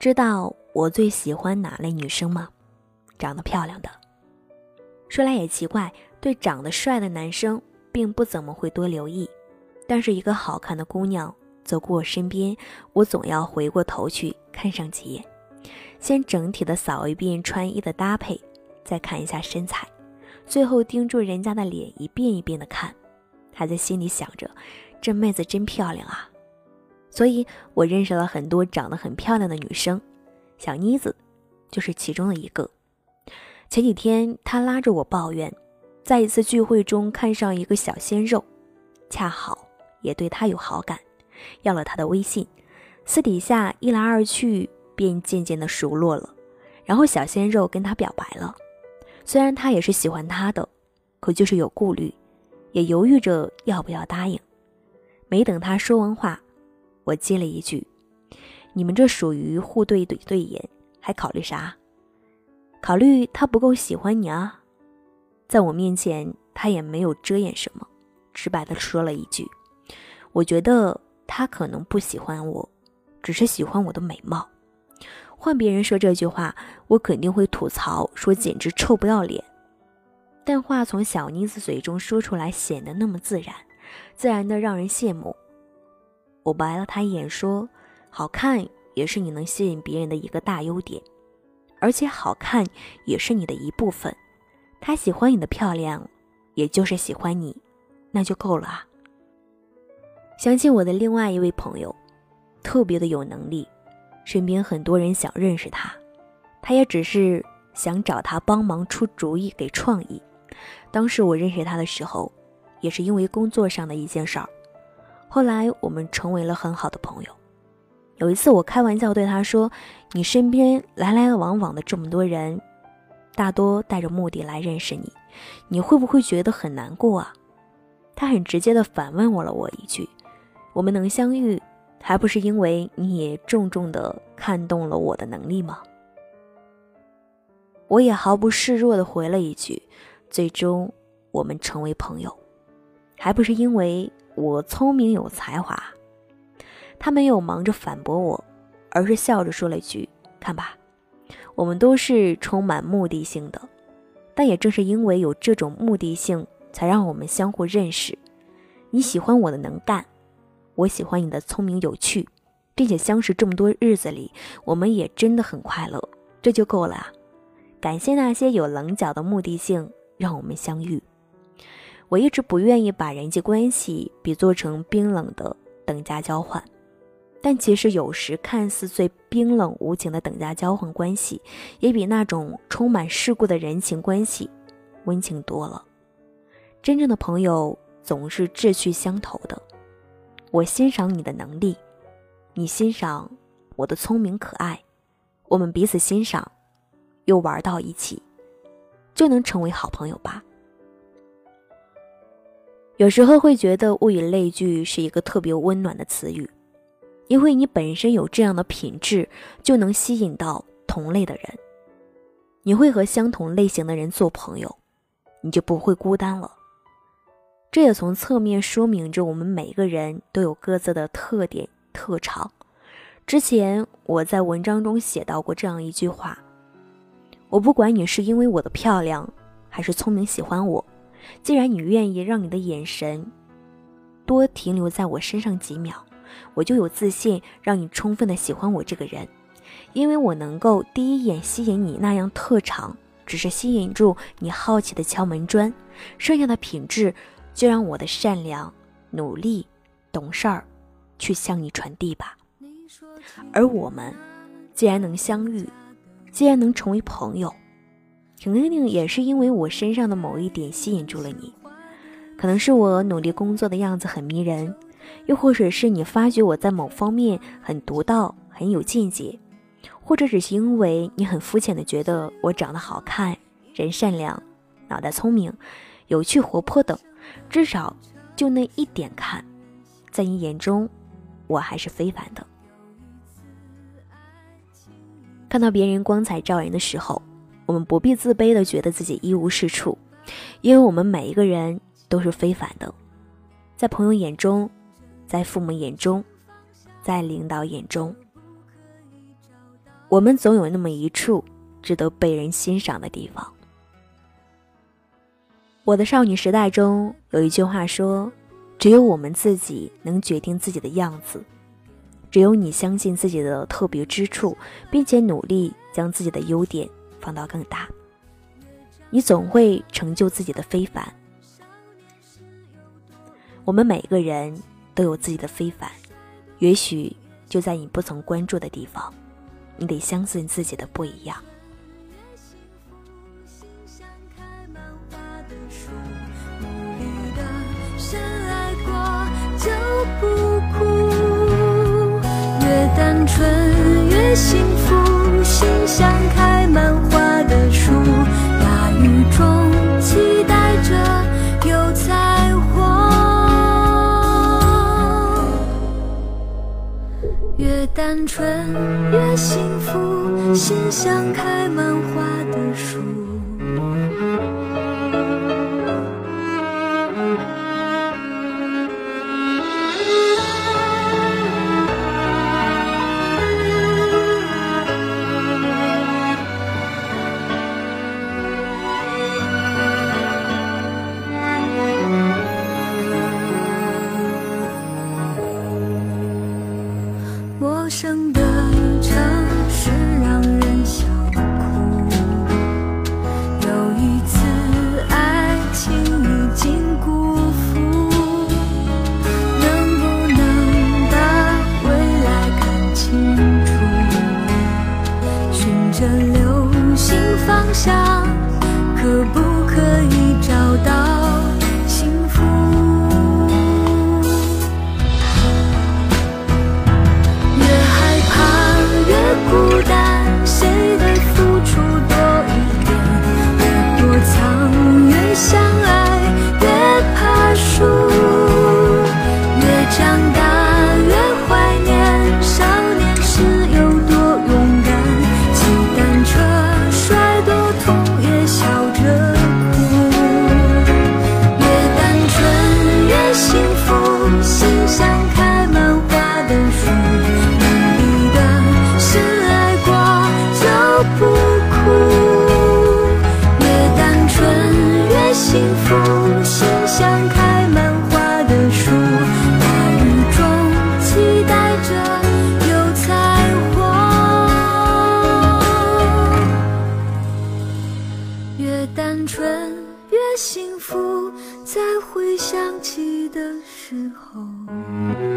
知道我最喜欢哪类女生吗？长得漂亮的。说来也奇怪，对长得帅的男生并不怎么会多留意，但是一个好看的姑娘走过我身边，我总要回过头去看上几眼，先整体的扫一遍穿衣的搭配，再看一下身材，最后盯住人家的脸一遍一遍的看，还在心里想着，这妹子真漂亮啊。所以我认识了很多长得很漂亮的女生，小妮子就是其中的一个。前几天她拉着我抱怨，在一次聚会中看上一个小鲜肉，恰好也对他有好感，要了他的微信，私底下一来二去便渐渐的熟络了。然后小鲜肉跟他表白了，虽然他也是喜欢他的，可就是有顾虑，也犹豫着要不要答应。没等他说完话。我接了一句：“你们这属于互对怼对眼，还考虑啥？考虑他不够喜欢你啊？”在我面前，他也没有遮掩什么，直白的说了一句：“我觉得他可能不喜欢我，只是喜欢我的美貌。换别人说这句话，我肯定会吐槽说简直臭不要脸。但话从小妮子嘴中说出来，显得那么自然，自然的让人羡慕。”我白了他一眼，说：“好看也是你能吸引别人的一个大优点，而且好看也是你的一部分。他喜欢你的漂亮，也就是喜欢你，那就够了啊。”想起我的另外一位朋友，特别的有能力，身边很多人想认识他，他也只是想找他帮忙出主意、给创意。当时我认识他的时候，也是因为工作上的一件事儿。后来我们成为了很好的朋友。有一次，我开玩笑对他说：“你身边来来往往的这么多人，大多带着目的来认识你，你会不会觉得很难过啊？”他很直接的反问我了我一句：“我们能相遇，还不是因为你也重重的看动了我的能力吗？”我也毫不示弱的回了一句：“最终我们成为朋友，还不是因为……”我聪明有才华，他没有忙着反驳我，而是笑着说了一句：“看吧，我们都是充满目的性的，但也正是因为有这种目的性，才让我们相互认识。你喜欢我的能干，我喜欢你的聪明有趣，并且相识这么多日子里，我们也真的很快乐，这就够了！感谢那些有棱角的目的性，让我们相遇。”我一直不愿意把人际关系比作成冰冷的等价交换，但其实有时看似最冰冷无情的等价交换关系，也比那种充满世故的人情关系温情多了。真正的朋友总是志趣相投的，我欣赏你的能力，你欣赏我的聪明可爱，我们彼此欣赏，又玩到一起，就能成为好朋友吧。有时候会觉得物以类聚是一个特别温暖的词语，因为你本身有这样的品质，就能吸引到同类的人。你会和相同类型的人做朋友，你就不会孤单了。这也从侧面说明着我们每个人都有各自的特点特长。之前我在文章中写到过这样一句话：我不管你是因为我的漂亮，还是聪明喜欢我。既然你愿意让你的眼神多停留在我身上几秒，我就有自信让你充分的喜欢我这个人，因为我能够第一眼吸引你那样特长，只是吸引住你好奇的敲门砖，剩下的品质就让我的善良、努力、懂事儿去向你传递吧。而我们既然能相遇，既然能成为朋友。婷婷也是因为我身上的某一点吸引住了你，可能是我努力工作的样子很迷人，又或者是你发觉我在某方面很独到、很有见解，或者只是因为你很肤浅的觉得我长得好看、人善良、脑袋聪明、有趣活泼等，至少就那一点看，在你眼中我还是非凡的。看到别人光彩照人的时候。我们不必自卑的觉得自己一无是处，因为我们每一个人都是非凡的，在朋友眼中，在父母眼中，在领导眼中。我们总有那么一处值得被人欣赏的地方。我的少女时代中有一句话说：“只有我们自己能决定自己的样子，只有你相信自己的特别之处，并且努力将自己的优点放到更大，你总会成就自己的非凡。”我们每个人都有自己的非凡，也许就在你不曾关注的地方。你得相信自己的不一样。单纯。越幸福，心像开满花的树。的时候。